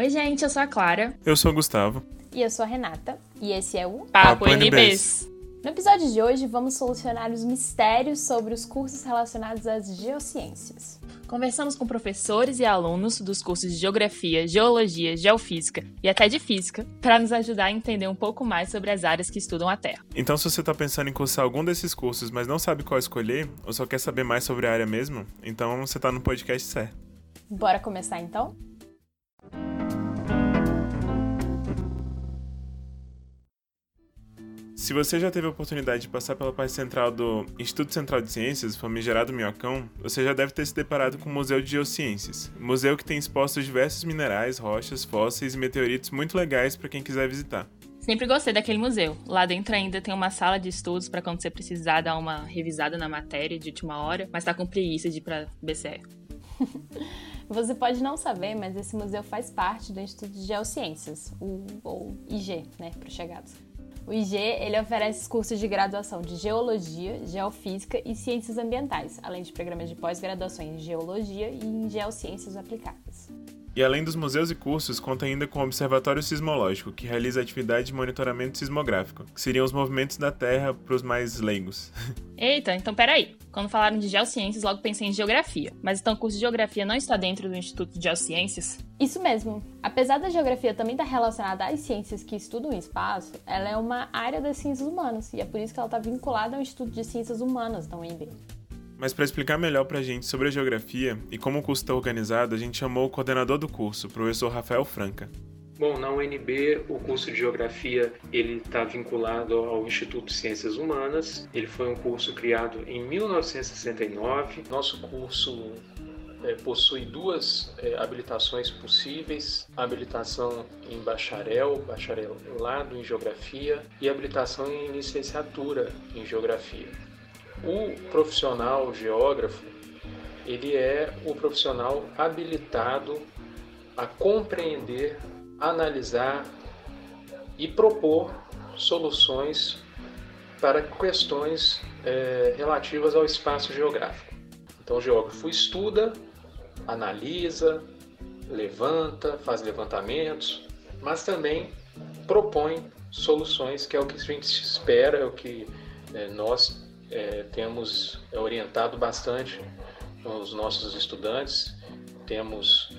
Oi, gente, eu sou a Clara. Eu sou o Gustavo. E eu sou a Renata. E esse é o Papo, Papo NBs. No episódio de hoje, vamos solucionar os mistérios sobre os cursos relacionados às geociências. Conversamos com professores e alunos dos cursos de Geografia, Geologia, Geofísica e até de Física para nos ajudar a entender um pouco mais sobre as áreas que estudam a Terra. Então, se você está pensando em cursar algum desses cursos, mas não sabe qual escolher, ou só quer saber mais sobre a área mesmo, então você está no podcast certo. Bora começar então? Se você já teve a oportunidade de passar pela parte central do Instituto Central de Ciências, famigerado Minhocão, você já deve ter se deparado com o Museu de Geociências. Museu que tem expostos diversos minerais, rochas, fósseis e meteoritos muito legais para quem quiser visitar. Sempre gostei daquele museu. Lá dentro ainda tem uma sala de estudos para quando você precisar dar uma revisada na matéria de última hora, mas tá com preguiça de ir para BCE. Você pode não saber, mas esse museu faz parte do Instituto de Geociências, o, ou IG, né, para os chegados. O IG ele oferece cursos de graduação de Geologia, Geofísica e Ciências Ambientais, além de programas de pós-graduação em Geologia e em Geociências Aplicadas. E além dos museus e cursos, conta ainda com o Observatório Sismológico, que realiza atividade de monitoramento sismográfico, que seriam os movimentos da Terra para os mais leigos. Eita, então peraí. Quando falaram de geociências, logo pensei em geografia. Mas então o curso de geografia não está dentro do Instituto de Geociências? Isso mesmo. Apesar da geografia também estar relacionada às ciências que estudam o espaço, ela é uma área das ciências humanas, e é por isso que ela está vinculada ao Instituto de Ciências Humanas da UNB. Mas para explicar melhor para a gente sobre a geografia e como o curso está organizado, a gente chamou o coordenador do curso, o professor Rafael Franca. Bom, na UNB o curso de Geografia ele está vinculado ao Instituto de Ciências Humanas. Ele foi um curso criado em 1969. Nosso curso é, possui duas é, habilitações possíveis: a habilitação em bacharel, bacharelado em Geografia, e habilitação em licenciatura em Geografia. O profissional geógrafo, ele é o profissional habilitado a compreender, analisar e propor soluções para questões é, relativas ao espaço geográfico. Então, o geógrafo estuda, analisa, levanta, faz levantamentos, mas também propõe soluções, que é o que a gente espera, é o que é, nós é, temos orientado bastante os nossos estudantes, temos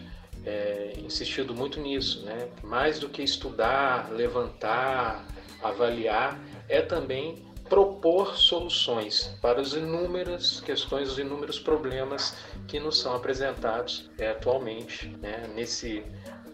é, insistido muito nisso, né? Mais do que estudar, levantar, avaliar, é também propor soluções para as inúmeras questões, os inúmeros problemas que nos são apresentados é, atualmente, né? nesse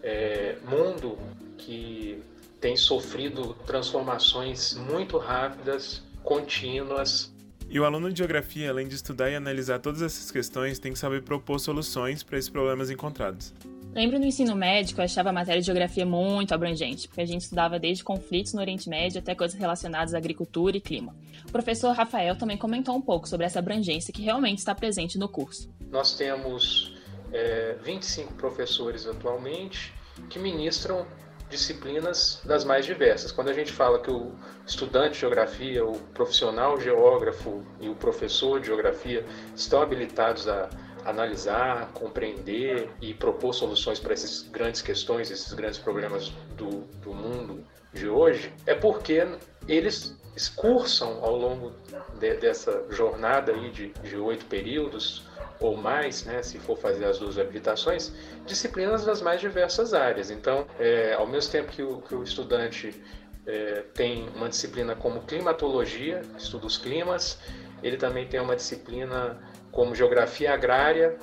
é, mundo que tem sofrido transformações muito rápidas, contínuas, e o aluno de geografia, além de estudar e analisar todas essas questões, tem que saber propor soluções para esses problemas encontrados. Lembro no ensino médio eu achava a matéria de geografia muito abrangente, porque a gente estudava desde conflitos no Oriente Médio até coisas relacionadas à agricultura e clima. O professor Rafael também comentou um pouco sobre essa abrangência que realmente está presente no curso. Nós temos é, 25 professores atualmente que ministram disciplinas das mais diversas. Quando a gente fala que o estudante de geografia, o profissional geógrafo e o professor de geografia estão habilitados a analisar, compreender e propor soluções para essas grandes questões, esses grandes problemas do, do mundo de hoje, é porque eles excursam ao longo de, dessa jornada aí de oito períodos ou mais, né, se for fazer as duas habilitações, disciplinas das mais diversas áreas. Então, é, ao mesmo tempo que o, que o estudante é, tem uma disciplina como climatologia, estuda os climas, ele também tem uma disciplina como geografia agrária,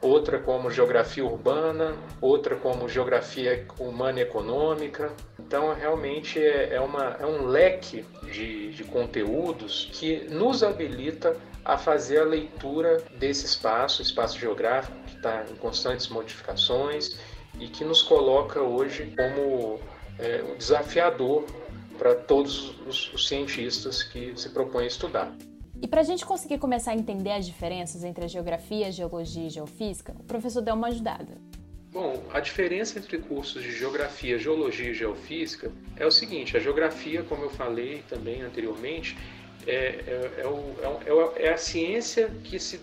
outra como geografia urbana, outra como geografia humana e econômica. Então, realmente é, é, uma, é um leque de, de conteúdos que nos habilita a fazer a leitura desse espaço, espaço geográfico que está em constantes modificações e que nos coloca hoje como é, um desafiador para todos os, os cientistas que se propõem a estudar. E para a gente conseguir começar a entender as diferenças entre a geografia, a geologia e a geofísica, o professor deu uma ajudada. Bom, a diferença entre cursos de geografia, geologia e geofísica é o seguinte: a geografia, como eu falei também anteriormente, é, é, é, é, é, é a ciência que se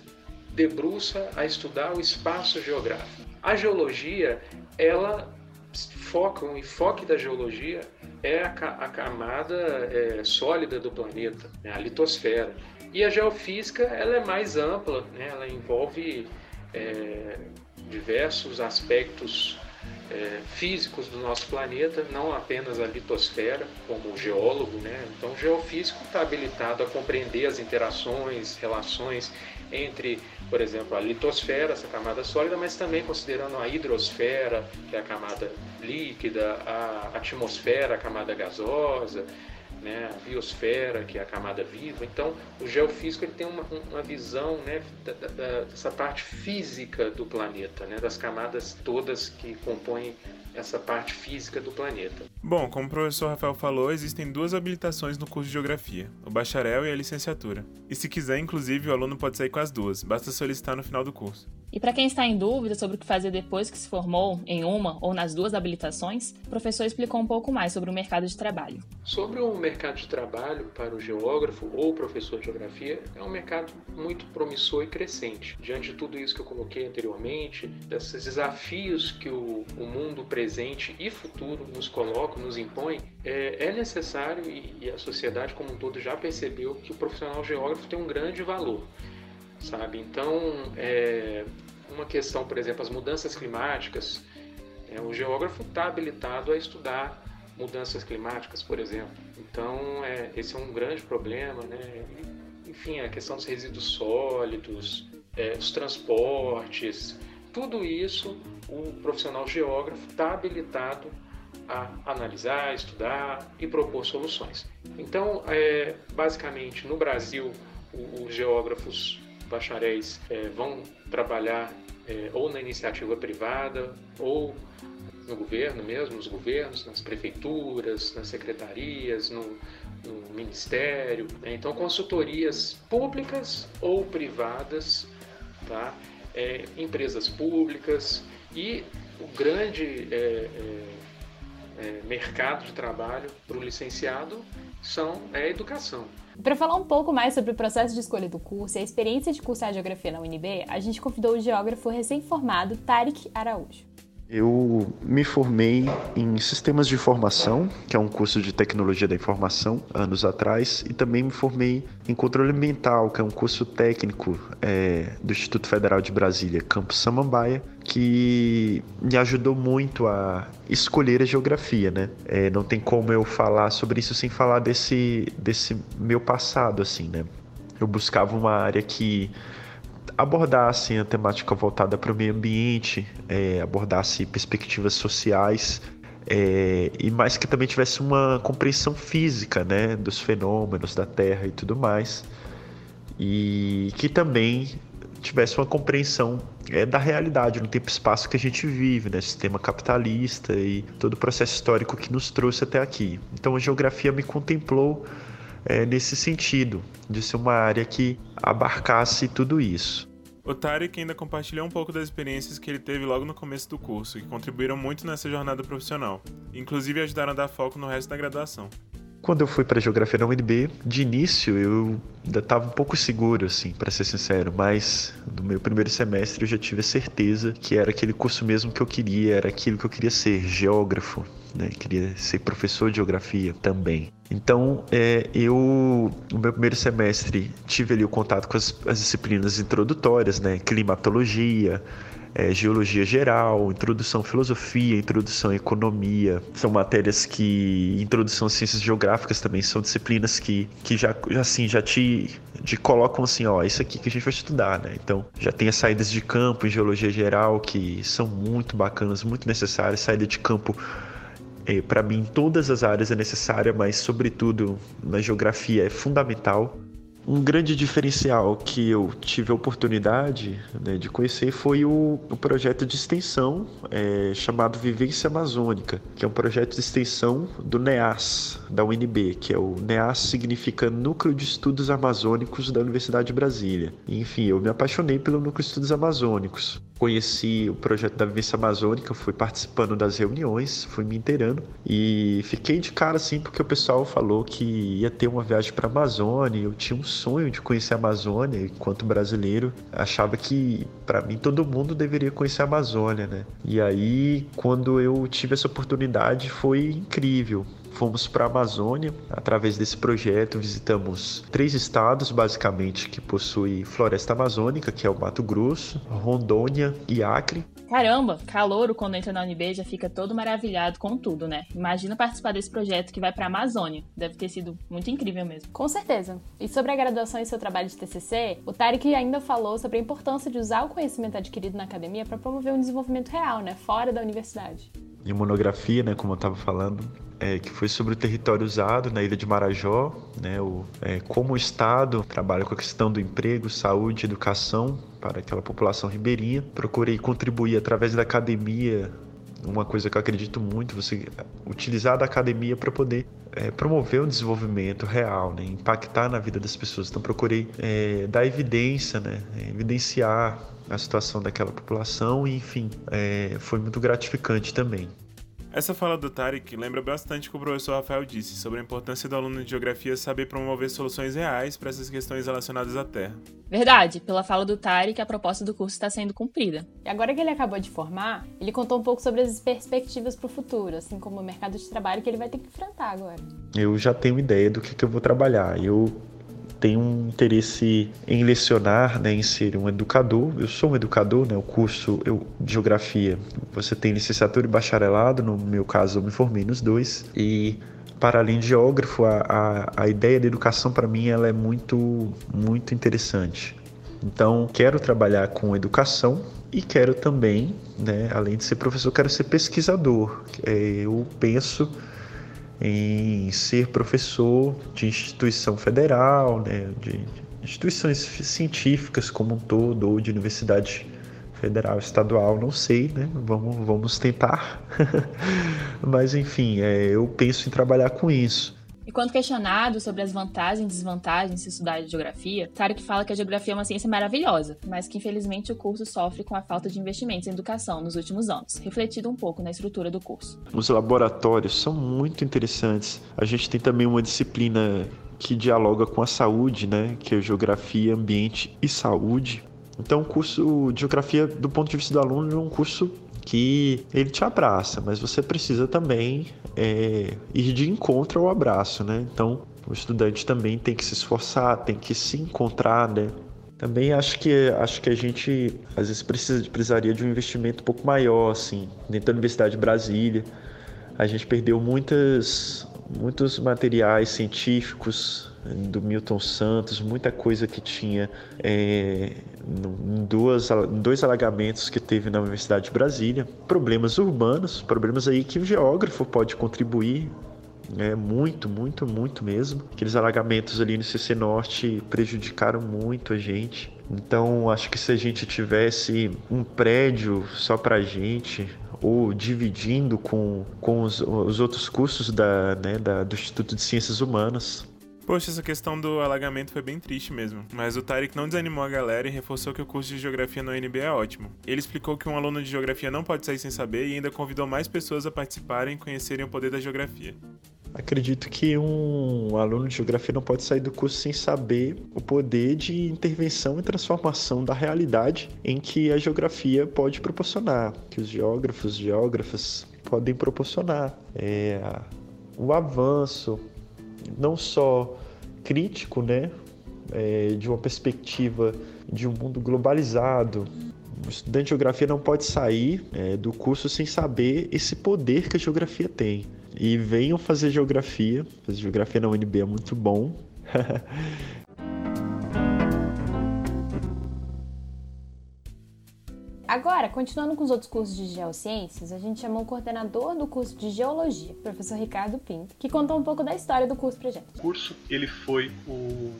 debruça a estudar o espaço geográfico. A geologia, ela foca, o enfoque da geologia é a, a camada é, sólida do planeta, né, a litosfera. E a geofísica ela é mais ampla, né, ela envolve é, diversos aspectos é, físicos do nosso planeta, não apenas a litosfera, como geólogo. Né? Então, o geofísico está habilitado a compreender as interações, relações entre, por exemplo, a litosfera, essa camada sólida, mas também considerando a hidrosfera, que é a camada líquida, a atmosfera, a camada gasosa, né, a biosfera, que é a camada viva. Então, o geofísico ele tem uma, uma visão né, da, da, dessa parte física do planeta, né, das camadas todas que compõem essa parte física do planeta. Bom, como o professor Rafael falou, existem duas habilitações no curso de Geografia, o bacharel e a licenciatura. E se quiser, inclusive, o aluno pode sair com as duas, basta solicitar no final do curso. E para quem está em dúvida sobre o que fazer depois que se formou em uma ou nas duas habilitações, o professor explicou um pouco mais sobre o mercado de trabalho. Sobre o mercado de trabalho para o geógrafo ou professor de geografia, é um mercado muito promissor e crescente. Diante de tudo isso que eu coloquei anteriormente, desses desafios que o, o mundo presente e futuro nos coloca, nos impõe, é, é necessário e, e a sociedade como um todo já percebeu que o profissional geógrafo tem um grande valor sabe? Então, é, uma questão, por exemplo, as mudanças climáticas, é, o geógrafo está habilitado a estudar mudanças climáticas, por exemplo. Então, é, esse é um grande problema, né? Enfim, a questão dos resíduos sólidos, é, os transportes, tudo isso o profissional geógrafo está habilitado a analisar, estudar e propor soluções. Então, é, basicamente, no Brasil, os geógrafos bacharéis é, vão trabalhar é, ou na iniciativa privada ou no governo mesmo, nos governos, nas prefeituras, nas secretarias, no, no ministério. Né? Então, consultorias públicas ou privadas, tá? É, empresas públicas e o grande é, é, é mercado de trabalho para o licenciado são, é a educação. Para falar um pouco mais sobre o processo de escolha do curso e a experiência de cursar geografia na UNB, a gente convidou o geógrafo recém-formado Tarek Araújo. Eu me formei em Sistemas de Informação, que é um curso de Tecnologia da Informação, anos atrás, e também me formei em Controle Ambiental, que é um curso técnico é, do Instituto Federal de Brasília, Campus Samambaia, que me ajudou muito a escolher a geografia, né? É, não tem como eu falar sobre isso sem falar desse, desse meu passado, assim, né? Eu buscava uma área que abordasse a temática voltada para o meio ambiente, é, abordasse perspectivas sociais é, e mais que também tivesse uma compreensão física né, dos fenômenos da Terra e tudo mais, e que também tivesse uma compreensão é, da realidade no tempo e espaço que a gente vive, né, sistema capitalista e todo o processo histórico que nos trouxe até aqui. Então a geografia me contemplou é, nesse sentido, de ser uma área que abarcasse tudo isso. O Tarek ainda compartilhou um pouco das experiências que ele teve logo no começo do curso, que contribuíram muito nessa jornada profissional, inclusive ajudaram a dar foco no resto da graduação. Quando eu fui para Geografia na UNB, de início eu ainda estava um pouco seguro, assim, para ser sincero, mas no meu primeiro semestre eu já tive a certeza que era aquele curso mesmo que eu queria, era aquilo que eu queria ser, geógrafo, né? Queria ser professor de geografia também. Então, é, eu, no meu primeiro semestre, tive ali o contato com as, as disciplinas introdutórias, né? Climatologia, é, geologia geral, introdução à filosofia, introdução à economia. São matérias que, introdução às ciências geográficas também são disciplinas que, que já, assim, já te, te colocam assim, ó, isso aqui que a gente vai estudar, né? Então, já tem as saídas de campo em geologia geral que são muito bacanas, muito necessárias, saída de campo é, para mim, todas as áreas é necessária, mas, sobretudo, na geografia é fundamental. Um grande diferencial que eu tive a oportunidade né, de conhecer foi o, o projeto de extensão é, chamado Vivência Amazônica, que é um projeto de extensão do NEAS, da UNB, que é o NEAS significa Núcleo de Estudos Amazônicos da Universidade de Brasília. enfim, eu me apaixonei pelo Núcleo de Estudos Amazônicos conheci o projeto da Vivência Amazônica, fui participando das reuniões, fui me inteirando e fiquei de cara assim porque o pessoal falou que ia ter uma viagem para a Amazônia. Eu tinha um sonho de conhecer a Amazônia, enquanto brasileiro, achava que para mim todo mundo deveria conhecer a Amazônia, né? E aí, quando eu tive essa oportunidade, foi incrível. Fomos para a Amazônia através desse projeto, visitamos três estados basicamente que possuem floresta amazônica, que é o Mato Grosso, Rondônia e Acre. Caramba, calouro quando entra na UNB já fica todo maravilhado com tudo, né? Imagina participar desse projeto que vai para a Amazônia. Deve ter sido muito incrível mesmo. Com certeza. E sobre a graduação e seu trabalho de TCC, o Tarek ainda falou sobre a importância de usar o conhecimento adquirido na academia para promover um desenvolvimento real, né, fora da universidade. Em monografia, né, como eu estava falando, é, que foi sobre o território usado na ilha de Marajó, né, o, é, como o Estado trabalha com a questão do emprego, saúde, educação para aquela população ribeirinha. Procurei contribuir através da academia, uma coisa que eu acredito muito, você utilizar da academia para poder é, promover um desenvolvimento real, né, impactar na vida das pessoas. Então procurei é, dar evidência, né, evidenciar a situação daquela população e, enfim, é, foi muito gratificante também. Essa fala do Tarek lembra bastante o que o professor Rafael disse sobre a importância do aluno de geografia saber promover soluções reais para essas questões relacionadas à Terra. Verdade, pela fala do Tarek, a proposta do curso está sendo cumprida. E agora que ele acabou de formar, ele contou um pouco sobre as perspectivas para o futuro, assim como o mercado de trabalho que ele vai ter que enfrentar agora. Eu já tenho ideia do que, que eu vou trabalhar. Eu tem um interesse em lecionar, né, em ser um educador. Eu sou um educador, né, o curso eu, geografia. Você tem licenciatura e bacharelado, no meu caso eu me formei nos dois. E para além de geógrafo, a, a, a ideia da educação para mim ela é muito, muito interessante. Então, quero trabalhar com educação e quero também, né, além de ser professor, quero ser pesquisador. É, eu penso em ser professor de instituição federal, né, de instituições científicas como um todo, ou de universidade federal, estadual, não sei, né? Vamos, vamos tentar. Mas enfim, é, eu penso em trabalhar com isso. E quando questionado sobre as vantagens e desvantagens de estudar geografia, Tarek fala que a geografia é uma ciência maravilhosa, mas que infelizmente o curso sofre com a falta de investimentos em educação nos últimos anos, refletido um pouco na estrutura do curso. Os laboratórios são muito interessantes. A gente tem também uma disciplina que dialoga com a saúde, né, que é geografia, ambiente e saúde. Então, o curso de geografia, do ponto de vista do aluno, é um curso que ele te abraça, mas você precisa também é, ir de encontro ao abraço, né? Então, o estudante também tem que se esforçar, tem que se encontrar, né? Também acho que acho que a gente às vezes precisa, precisaria de um investimento um pouco maior, assim, dentro da Universidade de Brasília. A gente perdeu muitas muitos materiais científicos do Milton Santos, muita coisa que tinha é, em, duas, em dois alagamentos que teve na Universidade de Brasília. Problemas urbanos, problemas aí que o geógrafo pode contribuir é, muito, muito, muito mesmo. Aqueles alagamentos ali no CC Norte prejudicaram muito a gente. Então, acho que se a gente tivesse um prédio só para gente, ou dividindo com, com os, os outros cursos da, né, da, do Instituto de Ciências Humanas, Poxa, essa questão do alagamento foi bem triste mesmo, mas o Tarek não desanimou a galera e reforçou que o curso de geografia no UNB é ótimo. Ele explicou que um aluno de geografia não pode sair sem saber e ainda convidou mais pessoas a participarem e conhecerem o poder da geografia. Acredito que um aluno de geografia não pode sair do curso sem saber o poder de intervenção e transformação da realidade em que a geografia pode proporcionar, que os geógrafos, geógrafas podem proporcionar. É, o avanço, não só crítico, né, é, de uma perspectiva de um mundo globalizado. O estudante de geografia não pode sair é, do curso sem saber esse poder que a geografia tem. E venham fazer geografia. Fazer geografia na UNB é muito bom. Agora, continuando com os outros cursos de geociências, a gente chamou o coordenador do curso de geologia, professor Ricardo Pinto, que contou um pouco da história do curso pra gente. O curso, ele foi o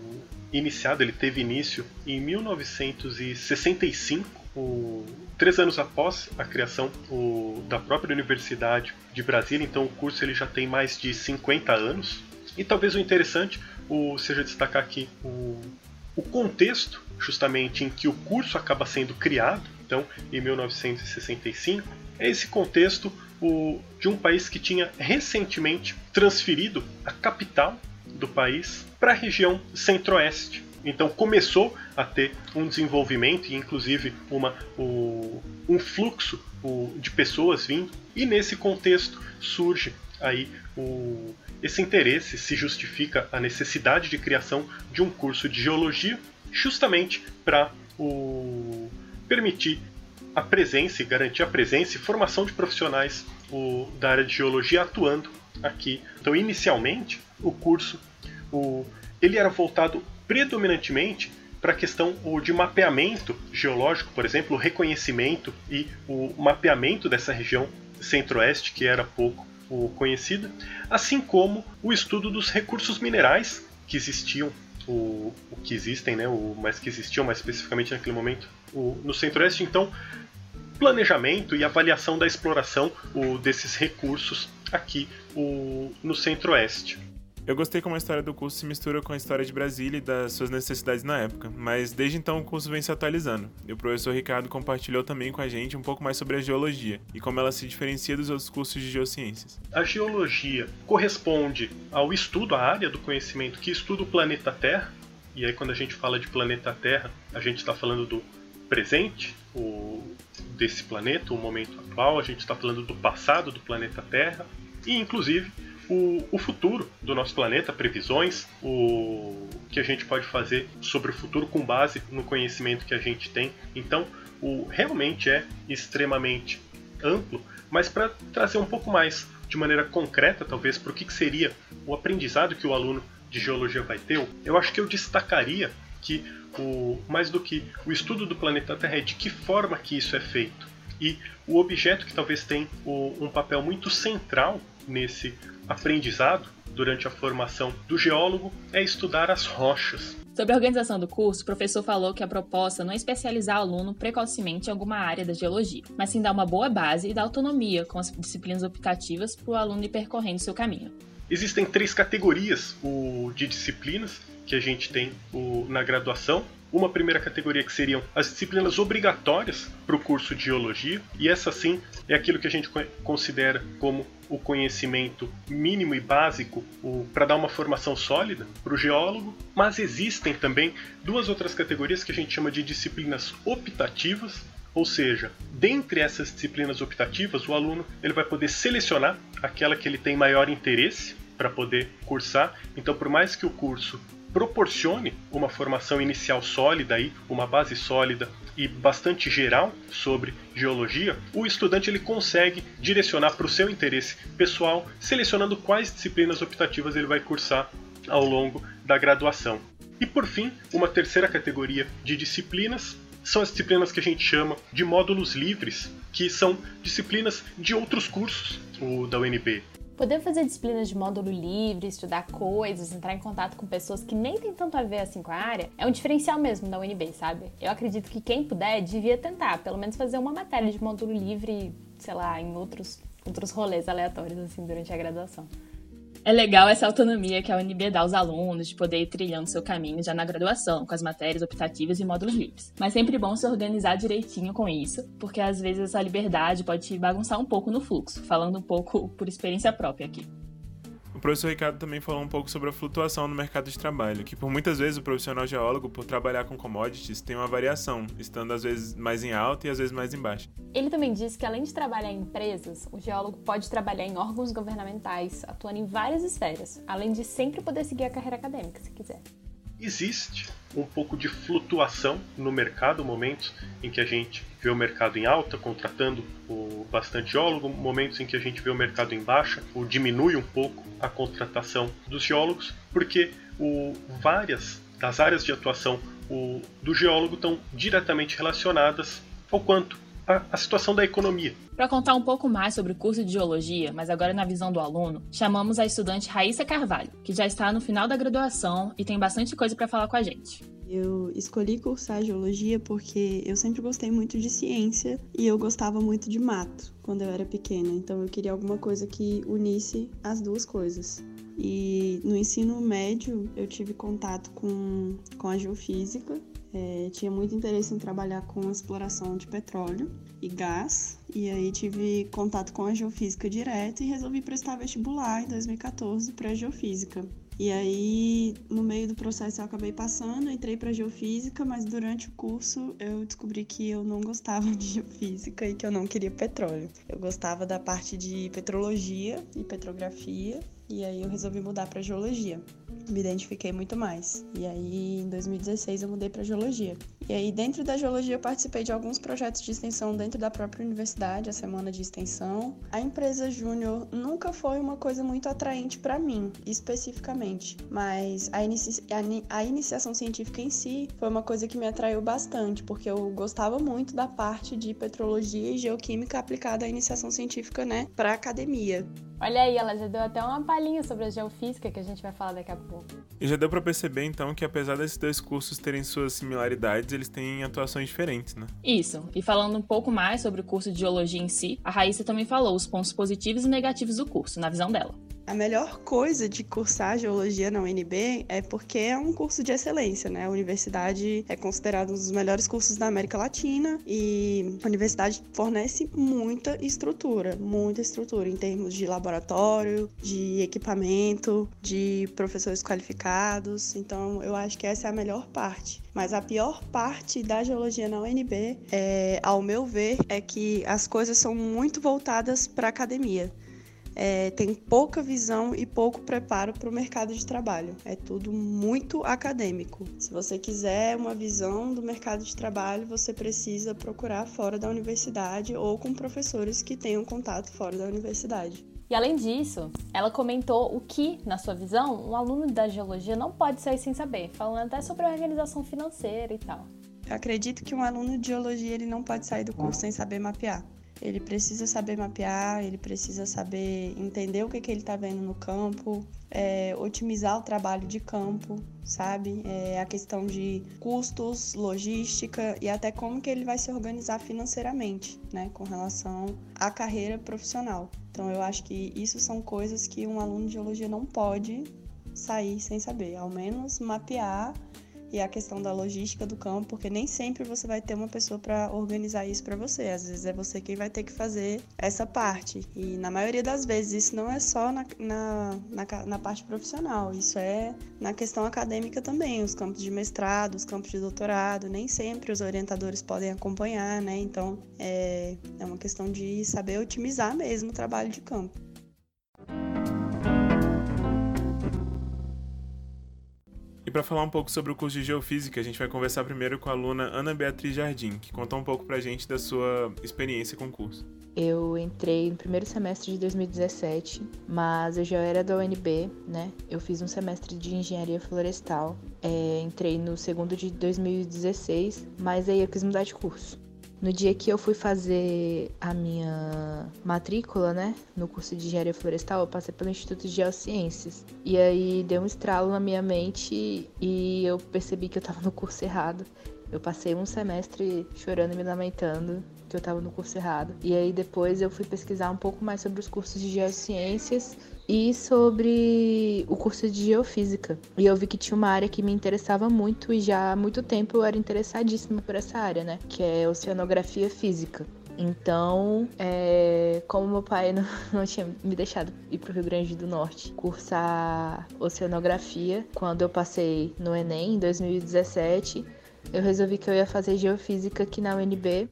iniciado, ele teve início em 1965, o... três anos após a criação o... da própria Universidade de Brasília, então o curso ele já tem mais de 50 anos. E talvez o interessante o... seja destacar aqui o contexto justamente em que o curso acaba sendo criado, então em 1965. É esse contexto o, de um país que tinha recentemente transferido a capital do país para a região centro-oeste. Então começou a ter um desenvolvimento e inclusive uma, o, um fluxo o, de pessoas vindo. E nesse contexto surge aí o, esse interesse, se justifica a necessidade de criação de um curso de geologia, justamente para permitir a presença e garantir a presença e formação de profissionais o, da área de geologia atuando aqui. Então, inicialmente, o curso o, ele era voltado predominantemente para a questão o, de mapeamento geológico, por exemplo, o reconhecimento e o mapeamento dessa região centro-oeste, que era pouco o, conhecida, assim como o estudo dos recursos minerais que existiam, o, o que existem, né, o, mas que existiam mais especificamente naquele momento o, no centro-oeste. Então, planejamento e avaliação da exploração o, desses recursos aqui o, no centro-oeste. Eu gostei como a história do curso se mistura com a história de Brasília e das suas necessidades na época, mas desde então o curso vem se atualizando. E o professor Ricardo compartilhou também com a gente um pouco mais sobre a geologia e como ela se diferencia dos outros cursos de geociências. A geologia corresponde ao estudo, à área do conhecimento que estuda o planeta Terra. E aí quando a gente fala de planeta Terra, a gente está falando do presente, o, desse planeta, o momento atual, a gente está falando do passado do planeta Terra e inclusive o, o, futuro do nosso planeta, previsões, o que a gente pode fazer sobre o futuro com base no conhecimento que a gente tem. Então, o realmente é extremamente amplo, mas para trazer um pouco mais de maneira concreta, talvez, para o que, que seria o aprendizado que o aluno de geologia vai ter, eu acho que eu destacaria que o, mais do que o estudo do planeta Terra é de que forma que isso é feito. E o objeto que talvez tenha um papel muito central nesse aprendizado durante a formação do geólogo é estudar as rochas. Sobre a organização do curso, o professor falou que a proposta não é especializar o aluno precocemente em alguma área da geologia, mas sim dar uma boa base e dar autonomia com as disciplinas optativas para o aluno ir percorrendo seu caminho. Existem três categorias o, de disciplinas que a gente tem o, na graduação. Uma primeira categoria que seriam as disciplinas obrigatórias para o curso de geologia, e essa sim é aquilo que a gente considera como o conhecimento mínimo e básico para dar uma formação sólida para o geólogo, mas existem também duas outras categorias que a gente chama de disciplinas optativas, ou seja, dentre essas disciplinas optativas, o aluno ele vai poder selecionar aquela que ele tem maior interesse para poder cursar. Então, por mais que o curso proporcione uma formação inicial sólida aí, uma base sólida e bastante geral sobre geologia, o estudante ele consegue direcionar para o seu interesse pessoal, selecionando quais disciplinas optativas ele vai cursar ao longo da graduação. E por fim, uma terceira categoria de disciplinas são as disciplinas que a gente chama de módulos livres, que são disciplinas de outros cursos o, da UNB. Poder fazer disciplinas de módulo livre, estudar coisas, entrar em contato com pessoas que nem tem tanto a ver assim com a área, é um diferencial mesmo da UNB, sabe? Eu acredito que quem puder devia tentar, pelo menos fazer uma matéria de módulo livre, sei lá, em outros, outros rolês aleatórios assim durante a graduação. É legal essa autonomia que a UNB dá aos alunos de poder ir trilhando seu caminho já na graduação, com as matérias optativas e módulos livres. Mas sempre bom se organizar direitinho com isso, porque às vezes essa liberdade pode te bagunçar um pouco no fluxo, falando um pouco por experiência própria aqui professor Ricardo também falou um pouco sobre a flutuação no mercado de trabalho, que por muitas vezes o profissional geólogo, por trabalhar com commodities, tem uma variação, estando às vezes mais em alta e às vezes mais em baixa. Ele também disse que além de trabalhar em empresas, o geólogo pode trabalhar em órgãos governamentais, atuando em várias esferas, além de sempre poder seguir a carreira acadêmica, se quiser. Existe um pouco de flutuação no mercado, momentos em que a gente vê o mercado em alta, contratando o bastante geólogo, momentos em que a gente vê o mercado em baixa, ou diminui um pouco a contratação dos geólogos, porque o, várias das áreas de atuação o, do geólogo estão diretamente relacionadas ao quanto a, a situação da economia. Para contar um pouco mais sobre o curso de geologia, mas agora na visão do aluno, chamamos a estudante Raíssa Carvalho, que já está no final da graduação e tem bastante coisa para falar com a gente. Eu escolhi cursar geologia porque eu sempre gostei muito de ciência e eu gostava muito de mato quando eu era pequena, então eu queria alguma coisa que unisse as duas coisas. E no ensino médio eu tive contato com, com a geofísica é, tinha muito interesse em trabalhar com exploração de petróleo e gás, e aí tive contato com a geofísica direto e resolvi prestar vestibular em 2014 para geofísica. E aí, no meio do processo, eu acabei passando, entrei para geofísica, mas durante o curso eu descobri que eu não gostava de geofísica e que eu não queria petróleo. Eu gostava da parte de petrologia e petrografia, e aí eu resolvi mudar para geologia me identifiquei muito mais. E aí, em 2016, eu mudei para geologia. E aí, dentro da geologia, eu participei de alguns projetos de extensão dentro da própria universidade, a semana de extensão. A empresa júnior nunca foi uma coisa muito atraente para mim, especificamente, mas a, inici a, a iniciação científica em si foi uma coisa que me atraiu bastante, porque eu gostava muito da parte de petrologia e geoquímica aplicada à iniciação científica, né, para academia. Olha aí, ela já deu até uma palhinha sobre a geofísica que a gente vai falar daqui a pouco. E já deu para perceber então que apesar desses dois cursos terem suas similaridades, eles têm atuações diferentes, né? Isso. E falando um pouco mais sobre o curso de geologia em si, a Raíssa também falou os pontos positivos e negativos do curso, na visão dela. A melhor coisa de cursar geologia na UNB é porque é um curso de excelência, né? A universidade é considerada um dos melhores cursos da América Latina e a universidade fornece muita estrutura, muita estrutura em termos de laboratório, de equipamento, de professores qualificados. Então, eu acho que essa é a melhor parte. Mas a pior parte da geologia na UNB, é, ao meu ver, é que as coisas são muito voltadas para a academia é, tem pouca visão e pouco preparo para o mercado de trabalho. É tudo muito acadêmico. Se você quiser uma visão do mercado de trabalho, você precisa procurar fora da universidade ou com professores que tenham contato fora da universidade. E além disso, ela comentou o que, na sua visão, um aluno da geologia não pode sair sem saber, falando até sobre a organização financeira e tal. Eu acredito que um aluno de geologia ele não pode sair do curso sem saber mapear. Ele precisa saber mapear, ele precisa saber entender o que, que ele está vendo no campo, é, otimizar o trabalho de campo, sabe? É, a questão de custos, logística e até como que ele vai se organizar financeiramente, né, com relação à carreira profissional. Então eu acho que isso são coisas que um aluno de geologia não pode sair sem saber, ao menos mapear e a questão da logística do campo, porque nem sempre você vai ter uma pessoa para organizar isso para você. Às vezes é você quem vai ter que fazer essa parte. E na maioria das vezes isso não é só na, na, na, na parte profissional, isso é na questão acadêmica também. Os campos de mestrado, os campos de doutorado, nem sempre os orientadores podem acompanhar, né? Então é, é uma questão de saber otimizar mesmo o trabalho de campo. Para falar um pouco sobre o curso de Geofísica, a gente vai conversar primeiro com a aluna Ana Beatriz Jardim, que conta um pouco pra gente da sua experiência com o curso. Eu entrei no primeiro semestre de 2017, mas eu já era da UNB, né? Eu fiz um semestre de engenharia florestal. É, entrei no segundo de 2016, mas aí eu quis mudar de curso. No dia que eu fui fazer a minha matrícula, né, no curso de engenharia florestal, eu passei pelo Instituto de Geociências. E aí deu um estralo na minha mente e eu percebi que eu tava no curso errado. Eu passei um semestre chorando e me lamentando que eu tava no curso errado. E aí depois eu fui pesquisar um pouco mais sobre os cursos de geociências e sobre o curso de geofísica. E eu vi que tinha uma área que me interessava muito e já há muito tempo eu era interessadíssima por essa área, né? Que é oceanografia física. Então, é, como meu pai não, não, tinha me deixado ir para o Rio Grande do Norte cursar oceanografia, quando eu passei no Enem em 2017, eu resolvi que eu ia fazer geofísica aqui na UNB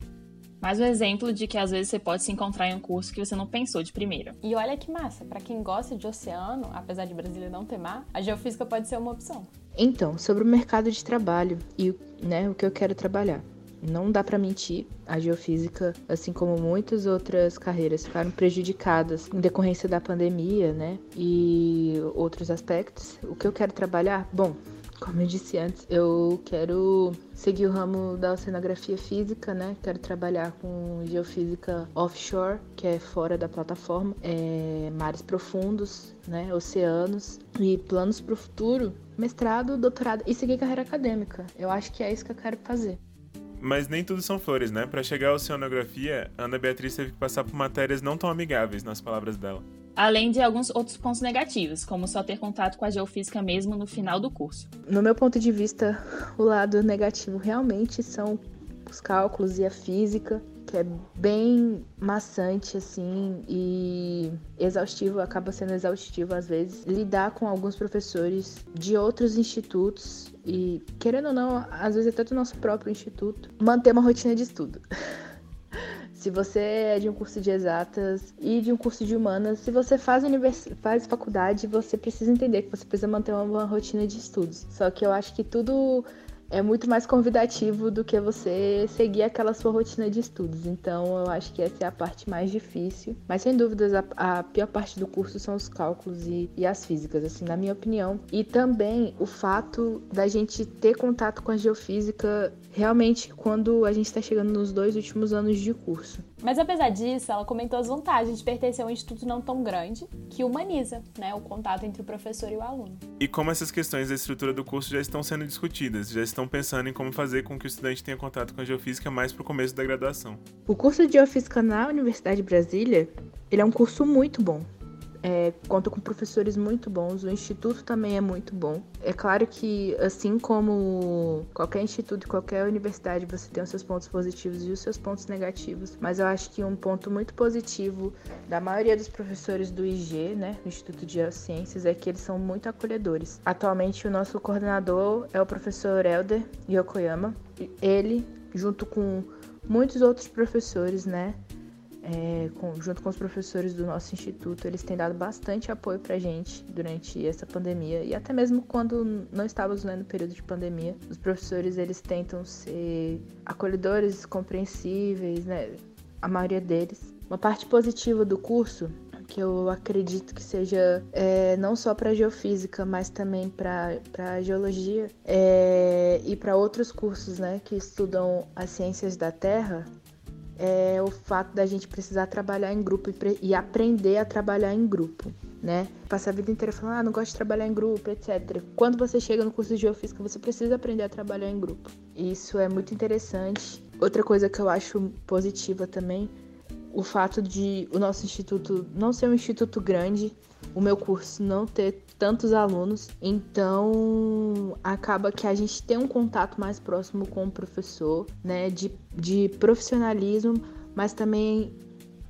mais um exemplo de que às vezes você pode se encontrar em um curso que você não pensou de primeira. E olha que massa, para quem gosta de oceano, apesar de Brasília não ter mar, a geofísica pode ser uma opção. Então, sobre o mercado de trabalho e né, o que eu quero trabalhar. Não dá para mentir, a geofísica, assim como muitas outras carreiras, ficaram prejudicadas em decorrência da pandemia, né? E outros aspectos. O que eu quero trabalhar? Bom, como eu disse antes, eu quero seguir o ramo da oceanografia física, né? Quero trabalhar com geofísica offshore, que é fora da plataforma, é, mares profundos, né? Oceanos e planos para o futuro, mestrado, doutorado e seguir carreira acadêmica. Eu acho que é isso que eu quero fazer. Mas nem tudo são flores, né? Para chegar à oceanografia, Ana Beatriz teve que passar por matérias não tão amigáveis, nas palavras dela. Além de alguns outros pontos negativos, como só ter contato com a geofísica mesmo no final do curso. No meu ponto de vista, o lado negativo realmente são os cálculos e a física, que é bem maçante assim e exaustivo, acaba sendo exaustivo às vezes lidar com alguns professores de outros institutos e querendo ou não, às vezes até do nosso próprio instituto, manter uma rotina de estudo. Se você é de um curso de exatas e de um curso de humanas, se você faz, univers... faz faculdade, você precisa entender que você precisa manter uma, uma rotina de estudos. Só que eu acho que tudo é muito mais convidativo do que você seguir aquela sua rotina de estudos. Então, eu acho que essa é a parte mais difícil. Mas, sem dúvidas, a, a pior parte do curso são os cálculos e, e, as físicas, assim, na minha opinião. E também o fato da gente ter contato com a geofísica realmente quando a gente está chegando nos dois últimos anos de curso. Mas apesar disso, ela comentou as vantagens de pertencer a um instituto não tão grande, que humaniza né, o contato entre o professor e o aluno. E como essas questões da estrutura do curso já estão sendo discutidas, já estão pensando em como fazer com que o estudante tenha contato com a geofísica mais para o começo da graduação. O curso de geofísica na Universidade de Brasília, ele é um curso muito bom é, conta com professores muito bons, o instituto também é muito bom. É claro que, assim como qualquer instituto qualquer universidade, você tem os seus pontos positivos e os seus pontos negativos, mas eu acho que um ponto muito positivo da maioria dos professores do IG, né, do Instituto de Ciências, é que eles são muito acolhedores. Atualmente, o nosso coordenador é o professor Elder Yokoyama. Ele, junto com muitos outros professores, né, é, com, junto com os professores do nosso instituto, eles têm dado bastante apoio para gente durante essa pandemia e até mesmo quando não estávamos né, no período de pandemia. Os professores eles tentam ser acolhedores, compreensíveis, né? A maioria deles. Uma parte positiva do curso que eu acredito que seja é, não só para geofísica, mas também para geologia é, e para outros cursos né, que estudam as ciências da Terra, é o fato da gente precisar trabalhar em grupo e, e, aprender a trabalhar em grupo, né? Passar a vida inteira falando, ah, não gosto de trabalhar em grupo, etc. Quando você chega no curso de geofísica, você precisa aprender a trabalhar em grupo. Isso é muito interessante. Outra coisa que eu acho positiva também, o fato de o nosso instituto não ser um instituto grande, o meu curso não ter tantos alunos, então acaba que a gente tem um contato mais próximo com o professor, né, de, de profissionalismo, mas também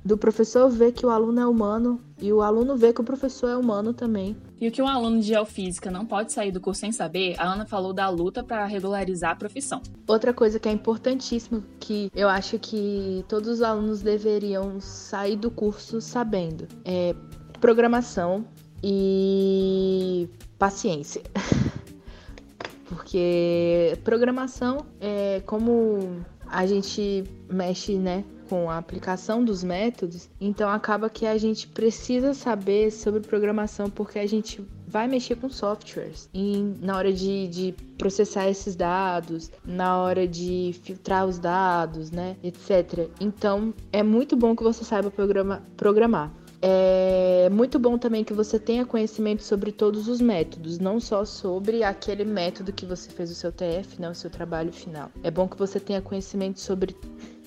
do professor ver que o aluno é humano e o aluno ver que o professor é humano também. E o que um aluno de geofísica não pode sair do curso sem saber, a Ana falou da luta para regularizar a profissão. Outra coisa que é importantíssima, que eu acho que todos os alunos deveriam sair do curso sabendo, é programação, e paciência. Porque programação é como a gente mexe, né, com a aplicação dos métodos, então acaba que a gente precisa saber sobre programação porque a gente vai mexer com softwares e na hora de, de processar esses dados, na hora de filtrar os dados, né, etc. Então é muito bom que você saiba programa, programar. É muito bom também que você tenha conhecimento sobre todos os métodos, não só sobre aquele método que você fez o seu TF, não o seu trabalho final. É bom que você tenha conhecimento sobre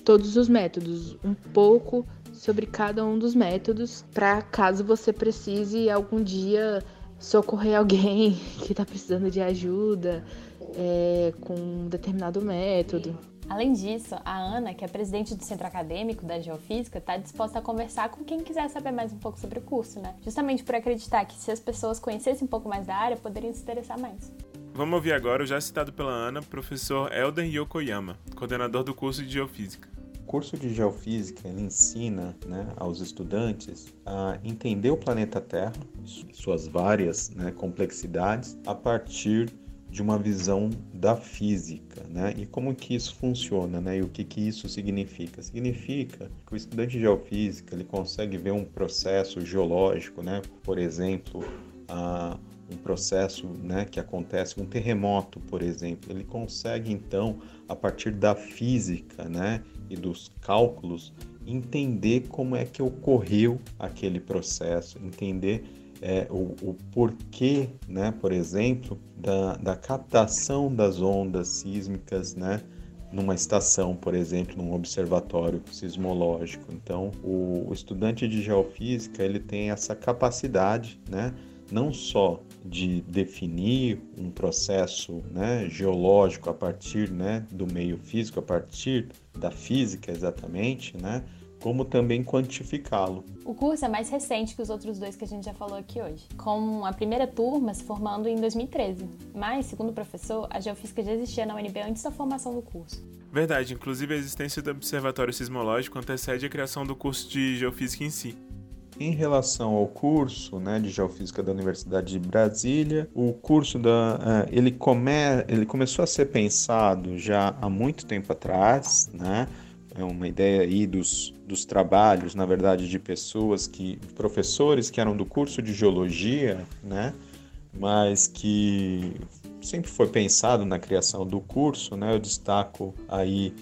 todos os métodos, um pouco sobre cada um dos métodos, para caso você precise algum dia socorrer alguém que está precisando de ajuda é, com um determinado método. Além disso, a Ana, que é presidente do centro acadêmico da Geofísica, está disposta a conversar com quem quiser saber mais um pouco sobre o curso, né? Justamente por acreditar que se as pessoas conhecessem um pouco mais da área, poderiam se interessar mais. Vamos ouvir agora o já citado pela Ana, professor Elder Yokoyama, coordenador do curso de Geofísica. O curso de Geofísica ele ensina né, aos estudantes a entender o planeta Terra, suas várias né, complexidades, a partir de uma visão da física, né? E como que isso funciona, né? E o que que isso significa? Significa que o estudante de geofísica ele consegue ver um processo geológico, né? Por exemplo, a um processo né, que acontece, um terremoto, por exemplo, ele consegue então, a partir da física né, e dos cálculos, entender como é que ocorreu aquele processo, entender é, o, o, porquê, né, por exemplo, da, da captação das ondas sísmicas né, numa estação, por exemplo, num observatório sismológico. Então, o, o estudante de geofísica ele tem essa capacidade, né, não só de definir um processo né, geológico a partir né, do meio físico, a partir da física exatamente, né, como também quantificá-lo. O curso é mais recente que os outros dois que a gente já falou aqui hoje, com a primeira turma se formando em 2013. Mas, segundo o professor, a geofísica já existia na UNB antes da formação do curso. Verdade, inclusive a existência do Observatório Sismológico antecede a criação do curso de geofísica em si. Em relação ao curso né, de Geofísica da Universidade de Brasília, o curso da, uh, ele, come, ele começou a ser pensado já há muito tempo atrás, né? É uma ideia aí dos, dos trabalhos, na verdade, de pessoas que, professores que eram do curso de geologia, né, mas que sempre foi pensado na criação do curso, né, eu destaco aí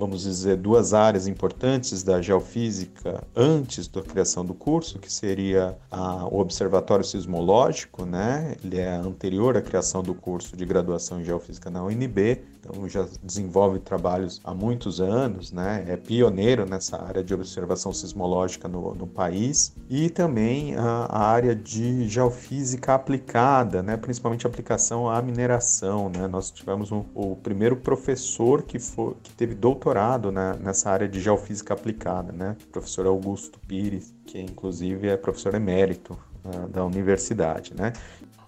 vamos dizer, duas áreas importantes da geofísica antes da criação do curso, que seria a, o Observatório Sismológico, né? Ele é anterior à criação do curso de graduação em geofísica na UNB, então já desenvolve trabalhos há muitos anos, né? É pioneiro nessa área de observação sismológica no, no país e também a, a, área de geofísica aplicada, né? Principalmente aplicação à mineração, né? Nós tivemos um, o primeiro professor que, foi, que teve doutorado né, nessa área de geofísica aplicada, né? O professor Augusto Pires, que inclusive é professor emérito uh, da universidade, né?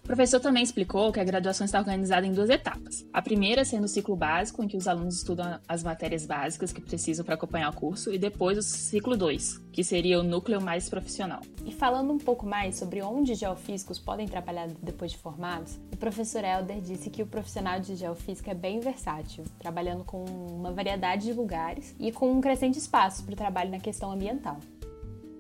O professor também explicou que a graduação está organizada em duas etapas. A primeira sendo o ciclo básico, em que os alunos estudam as matérias básicas que precisam para acompanhar o curso, e depois o ciclo 2, que seria o núcleo mais profissional. E falando um pouco mais sobre onde geofísicos podem trabalhar depois de formados, o professor Helder disse que o profissional de geofísica é bem versátil, trabalhando com uma variedade de lugares e com um crescente espaço para o trabalho na questão ambiental.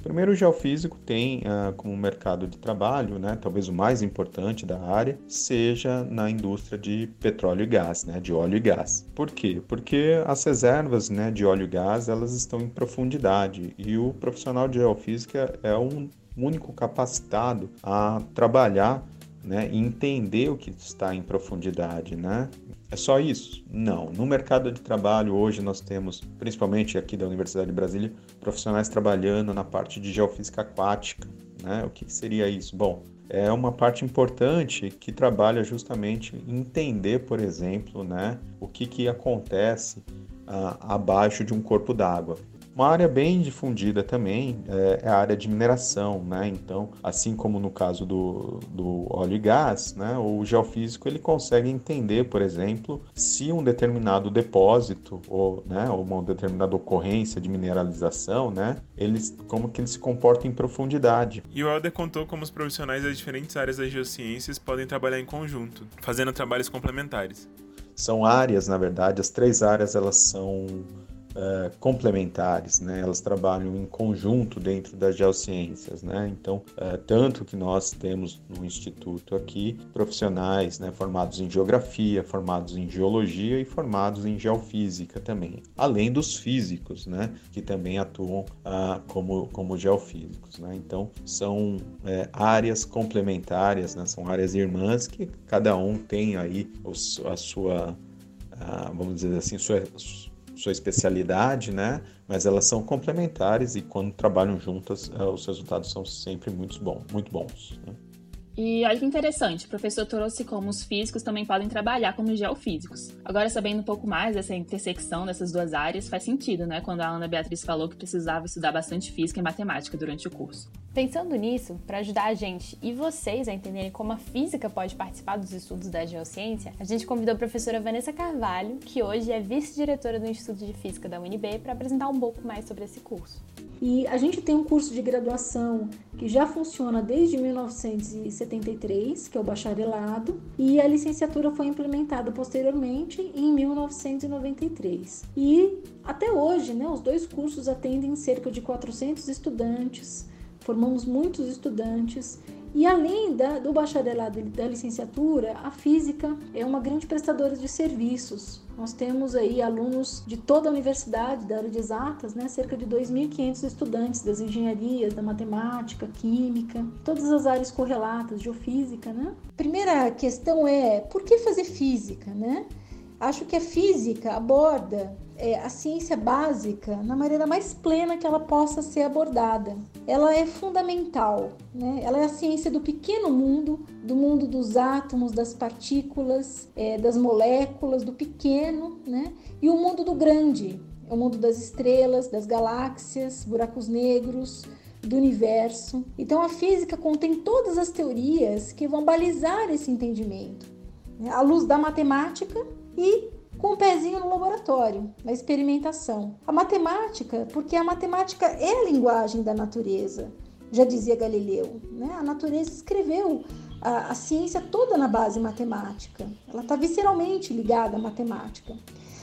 Primeiro, o geofísico tem uh, como mercado de trabalho, né, talvez o mais importante da área, seja na indústria de petróleo e gás, né, de óleo e gás. Por quê? Porque as reservas né, de óleo e gás elas estão em profundidade e o profissional de geofísica é um único capacitado a trabalhar né, e entender o que está em profundidade, né? É só isso? Não. No mercado de trabalho, hoje nós temos, principalmente aqui da Universidade de Brasília, profissionais trabalhando na parte de geofísica aquática. Né? O que seria isso? Bom, é uma parte importante que trabalha justamente entender, por exemplo, né, o que, que acontece ah, abaixo de um corpo d'água. Uma área bem difundida também é, é a área de mineração, né? Então, assim como no caso do, do óleo e gás, né? O geofísico ele consegue entender, por exemplo, se um determinado depósito ou, né, uma determinada ocorrência de mineralização, né? Eles, como que ele se comporta em profundidade. E o Helder contou como os profissionais das diferentes áreas das geociências podem trabalhar em conjunto, fazendo trabalhos complementares. São áreas, na verdade, as três áreas elas são uh, complementares, né? Elas trabalham em conjunto dentro das geociências, né? Então, uh, tanto que nós temos no instituto aqui profissionais, né, formados em geografia, formados em geologia e formados em geofísica também, além dos físicos, né, que também atuam uh, como como geofísicos, né? Então, são é, áreas complementares, né? São áreas irmãs que cada um tem aí os, a sua, vamos dizer assim, sua sua especialidade, né? Mas elas são complementares e quando trabalham juntas, eh, os resultados são sempre muito bons, muito bons. Né? E olha que interessante, o professor trouxe como os físicos também podem trabalhar como geofísicos. Agora, sabendo um pouco mais dessa intersecção dessas duas áreas, faz sentido, né? Quando a Ana Beatriz falou que precisava estudar bastante física e matemática durante o curso. Pensando nisso, para ajudar a gente e vocês a entenderem como a física pode participar dos estudos da geociência, a gente convidou a professora Vanessa Carvalho, que hoje é vice-diretora do Instituto de Física da UNB, para apresentar um pouco mais sobre esse curso. E a gente tem um curso de graduação que já funciona desde 1973, que é o bacharelado, e a licenciatura foi implementada posteriormente em 1993. E até hoje, né, os dois cursos atendem cerca de 400 estudantes formamos muitos estudantes e além da, do bacharelado e da licenciatura, a física é uma grande prestadora de serviços. Nós temos aí alunos de toda a universidade, da área de exatas, né? cerca de 2.500 estudantes das engenharias, da matemática, química, todas as áreas correlatas, geofísica. Né? Primeira questão é, por que fazer física? Né? Acho que a física aborda é, a ciência básica na maneira mais plena que ela possa ser abordada. Ela é fundamental, né? ela é a ciência do pequeno mundo, do mundo dos átomos, das partículas, é, das moléculas, do pequeno, né? e o mundo do grande, é o mundo das estrelas, das galáxias, buracos negros, do universo. Então a física contém todas as teorias que vão balizar esse entendimento, né? à luz da matemática e com um pezinho no laboratório, na experimentação. A matemática, porque a matemática é a linguagem da natureza, já dizia Galileu. Né? A natureza escreveu a, a ciência toda na base matemática. Ela está visceralmente ligada à matemática.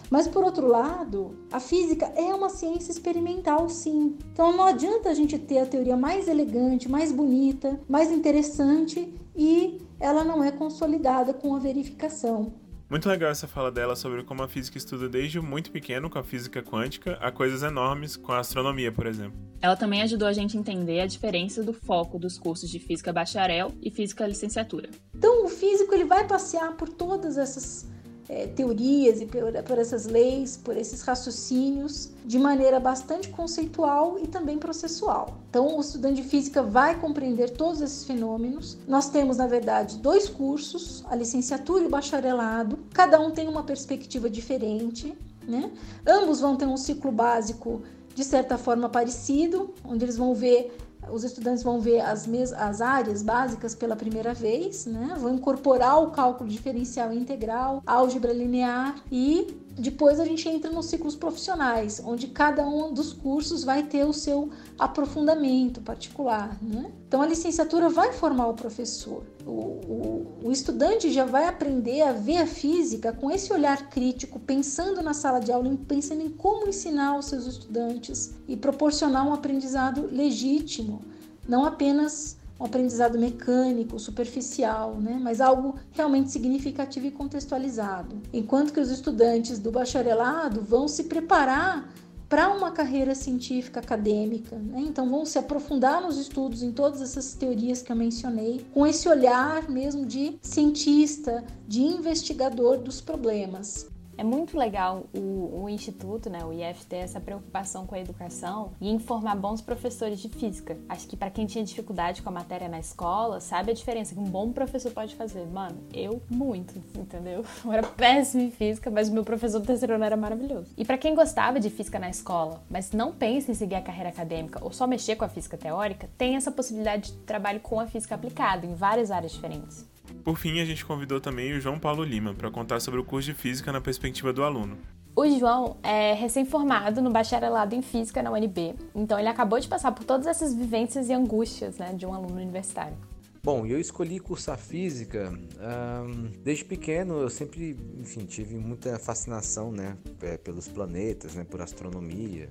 Mas por outro lado, a física é uma ciência experimental, sim. Então não adianta a gente ter a teoria mais elegante, mais bonita, mais interessante e ela não é consolidada com a verificação. Muito legal essa fala dela sobre como a física estuda desde muito pequeno com a física quântica a coisas enormes com a astronomia, por exemplo. Ela também ajudou a gente a entender a diferença do foco dos cursos de física bacharel e física licenciatura. Então, o físico ele vai passear por todas essas é, teorias e por, por, essas leis, por esses raciocínios, de maneira bastante conceitual e também processual. Então, o estudante de física vai compreender todos esses fenômenos. Nós temos, na verdade, dois cursos, a licenciatura e o bacharelado. Cada um tem uma perspectiva diferente. Né? Ambos vão ter um ciclo básico de certa forma parecido, onde eles vão ver os estudantes vão ver as, mes as áreas básicas pela primeira vez, né? vão incorporar o cálculo diferencial integral, álgebra linear e depois a gente entra nos ciclos profissionais, onde cada um dos cursos vai ter o seu aprofundamento particular. Né? Então a licenciatura vai formar o professor. O, o, o, estudante já vai aprender a ver a física com esse olhar crítico, pensando na sala de aula, pensando em como ensinar os seus estudantes e proporcionar um aprendizado legítimo, não apenas um aprendizado mecânico, superficial, né? mas algo realmente significativo e contextualizado. Enquanto que os estudantes do bacharelado vão se preparar para uma carreira científica acadêmica, né? então vão se aprofundar nos estudos em todas essas teorias que eu mencionei, com esse olhar mesmo de cientista, de investigador dos problemas. É muito legal o, o, Instituto, né, o IF, ter essa preocupação com a educação e informar bons professores de física. Acho que para quem tinha dificuldade com a matéria na escola, sabe a diferença que um bom professor pode fazer. Mano, eu muito, entendeu? Eu era péssimo em física, mas o meu professor do terceiro ano era maravilhoso. E para quem gostava de física na escola, mas não pensa em seguir a carreira acadêmica ou só mexer com a física teórica, tem essa possibilidade de trabalho com a física aplicada em várias áreas diferentes. Por fim, a gente convidou também o João Paulo Lima para contar sobre o curso de Física na perspectiva do aluno. O João é recém-formado no bacharelado em Física na UNB, então ele acabou de passar por todas essas vivências e angústias né, de um aluno universitário. Bom, eu escolhi cursar física um, desde pequeno. Eu sempre, enfim, tive muita fascinação, né, pelos planetas, né, por astronomia.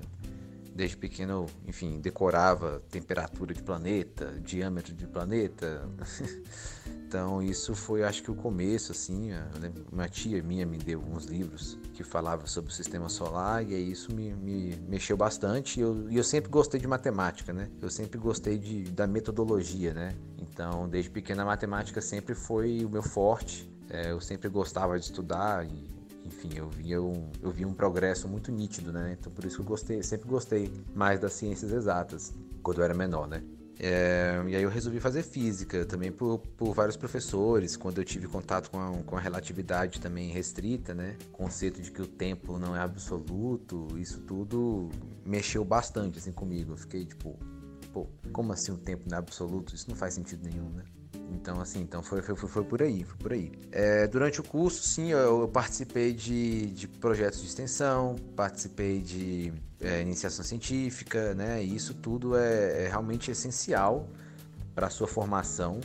Desde pequeno, enfim, decorava temperatura de planeta, diâmetro de planeta. Então isso foi, acho que o começo, assim. Uma tia minha me deu uns livros que falavam sobre o sistema solar e aí isso me, me mexeu bastante. E eu, eu sempre gostei de matemática, né? Eu sempre gostei de, da metodologia, né? Então, desde pequena a matemática sempre foi o meu forte. É, eu sempre gostava de estudar e enfim, eu via um, eu via um progresso muito nítido, né? Então por isso que eu gostei, sempre gostei mais das ciências exatas quando eu era menor, né? É, e aí eu resolvi fazer física, também por, por vários professores, quando eu tive contato com a, com a relatividade também restrita, né? Conceito de que o tempo não é absoluto, isso tudo mexeu bastante assim comigo. Eu fiquei tipo, pô, como assim o tempo não é absoluto? Isso não faz sentido nenhum, né? Então, assim, então foi, foi, foi por aí, foi por aí. É, durante o curso, sim, eu, eu participei de, de, projetos de extensão, participei de é, iniciação científica, né? E isso tudo é, é realmente essencial para a sua formação.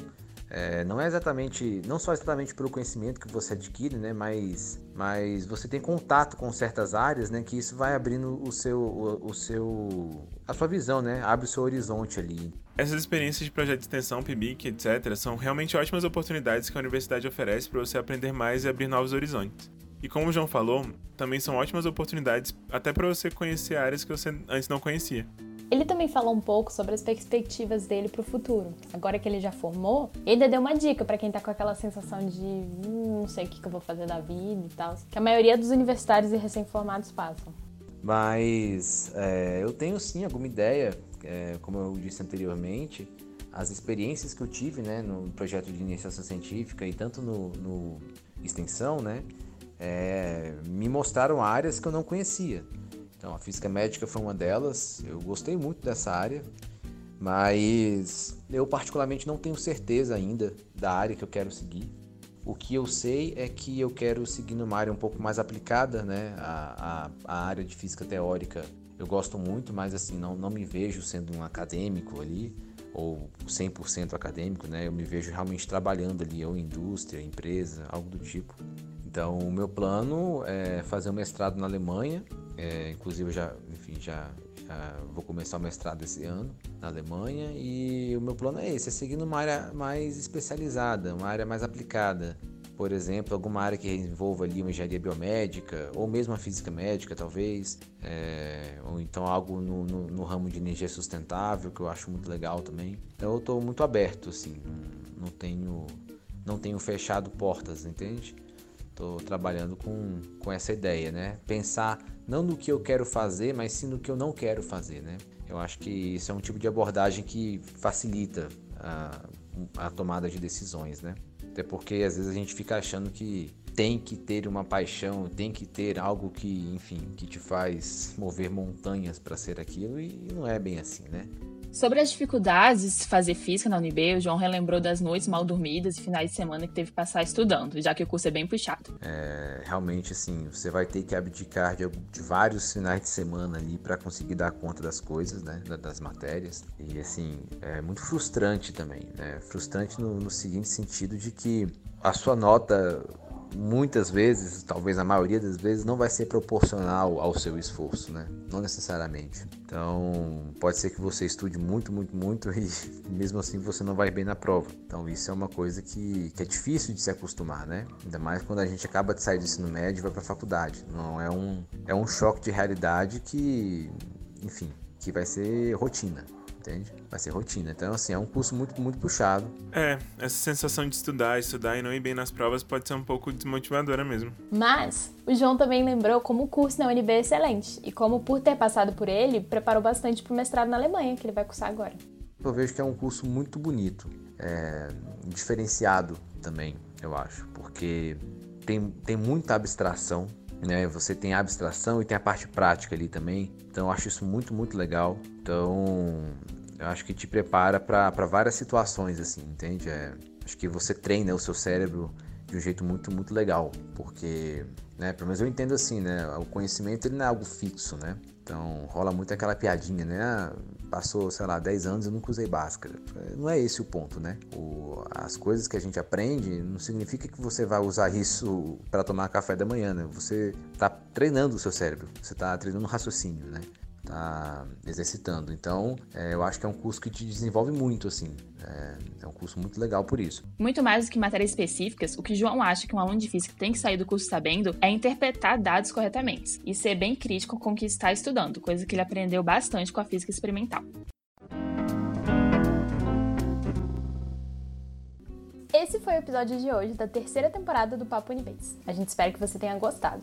É, não é exatamente, não só exatamente pelo conhecimento que você adquire, né, mas, mas você tem contato com certas áreas, né, que isso vai abrindo o seu, o, o seu, a sua visão, né, abre o seu horizonte ali. Essas experiências de projeto de extensão, PIBIC, etc., são realmente ótimas oportunidades que a universidade oferece para você aprender mais e abrir novos horizontes. E como o João falou, também são ótimas oportunidades até para você conhecer áreas que você antes não conhecia. Ele também falou um pouco sobre as perspectivas dele para o futuro. Agora que ele já formou, ele deu uma dica para quem tá com aquela sensação de hum, não sei o que, que eu vou fazer da vida e tal, que a maioria dos universitários e recém-formados passam. Mas é, eu tenho sim alguma ideia, é, como eu disse anteriormente, as experiências que eu tive né, no projeto de iniciação científica e tanto no, no extensão, né, é, me mostraram áreas que eu não conhecia. Então, a física médica foi uma delas, eu gostei muito dessa área, mas eu particularmente não tenho certeza ainda da área que eu quero seguir. O que eu sei é que eu quero seguir numa área um pouco mais aplicada, né? A, a, a área de física teórica eu gosto muito, mas assim, não, não me vejo sendo um acadêmico ali, ou 100% acadêmico, né? Eu me vejo realmente trabalhando ali, ou indústria, empresa, algo do tipo. Então, o meu plano é fazer um mestrado na Alemanha, é, inclusive eu já, enfim, já, já, vou começar o mestrado esse ano na Alemanha e o meu plano é esse, é seguir numa área mais especializada, uma área mais aplicada. Por exemplo, alguma área que envolva ali uma engenharia biomédica ou mesmo a física médica, talvez, é, ou então algo no, no, no, ramo de energia sustentável que eu acho muito legal também. Então eu estou muito aberto, assim, não, tenho não tenho fechado portas, entende? Estou trabalhando com, com essa ideia, né? Pensar não no que eu quero fazer, mas sim no que eu não quero fazer, né? Eu acho que isso é um tipo de abordagem que facilita a, a tomada de decisões, né? Até porque às vezes a gente fica achando que tem que ter uma paixão, tem que ter algo que, enfim, que te faz mover montanhas para ser aquilo e não é bem assim, né? Sobre as dificuldades de fazer física na UNB, o João relembrou das noites mal dormidas e finais de semana que teve que passar estudando, já que o curso é bem puxado. É, realmente, assim, você vai ter que abdicar de, de vários finais de semana ali para conseguir dar conta das coisas, né, das matérias. E, assim, é muito frustrante também, né? Frustrante no, no seguinte sentido de que a sua nota muitas vezes, talvez a maioria das vezes, não vai ser proporcional ao seu esforço, né? Não necessariamente. Então, pode ser que você estude muito, muito, muito e mesmo assim você não vai bem na prova. Então, isso é uma coisa que, que é difícil de se acostumar, né? Ainda mais quando a gente acaba de sair do ensino médio e vai para a faculdade. Não é um é um choque de realidade que, enfim, que vai ser rotina entende? Vai ser rotina. Então, assim, é um curso muito, muito puxado. É, essa sensação de estudar, estudar e não ir bem nas provas pode ser um pouco desmotivadora mesmo. Mas, o João também lembrou como o curso na UNB é excelente e como, por ter passado por ele, preparou bastante para o mestrado na Alemanha, que ele vai cursar agora. Eu vejo que é um curso muito bonito, é, diferenciado também, eu acho, porque tem, tem muita abstração, né? Você tem a abstração e tem a parte prática ali também. Então eu acho isso muito, muito legal. Então eu acho que te prepara para várias situações, assim, entende? É, acho que você treina o seu cérebro de um jeito muito, muito legal, porque, né, pelo menos eu entendo assim, né, o conhecimento ele não é algo fixo, né? Então rola muito aquela piadinha, né? Ah, passou, sei lá, 10 anos e nunca usei Bhaskara. Não é esse o ponto, né? O, as coisas que a gente aprende não significa que você vai usar isso para tomar café da manhã, né? Você está treinando o seu cérebro, você está treinando o raciocínio, né? Tá exercitando. Então, é, eu acho que é um curso que te desenvolve muito, assim. É, é, um curso muito legal por isso. Muito mais do que matérias específicas, o que João acha que um aluno de física tem que sair do curso sabendo é interpretar dados corretamente e ser bem crítico com o que está estudando, coisa que ele aprendeu bastante com a física experimental. Esse foi o episódio de hoje da terceira temporada do Papo Unibase. A gente espera que você tenha gostado.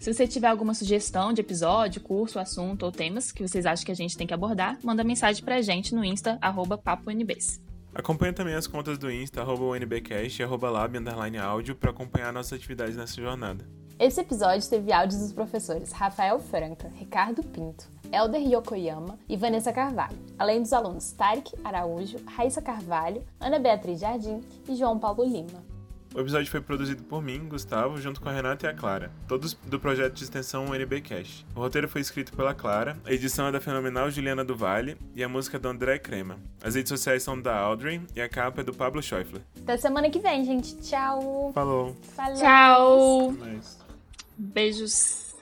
Se você tiver alguma sugestão de episódio, curso, assunto ou temas que vocês acham que a gente tem que abordar, manda mensagem pra gente no Insta, arroba PapoNBs. Acompanhe também as contas do Insta, arroba UNBcast e arroba lab, underline áudio, para acompanhar nossas atividades nessa jornada. Esse episódio teve áudios dos professores Rafael Franca, Ricardo Pinto, Elder Yokoyama e Vanessa Carvalho, além dos alunos Tarek Araújo, Raíssa Carvalho, Ana Beatriz Jardim e João Paulo Lima. O episódio foi produzido por mim, Gustavo, junto com a Renata e a Clara, todos do projeto de extensão UNB Cash. O roteiro foi escrito pela Clara, a edição é da fenomenal Juliana do Vale e a música é do André Crema. As redes sociais são da Audrey e a capa é do Pablo Schäufler. Até semana que vem, gente. Tchau. Falou. Falou. Tchau. Beijos.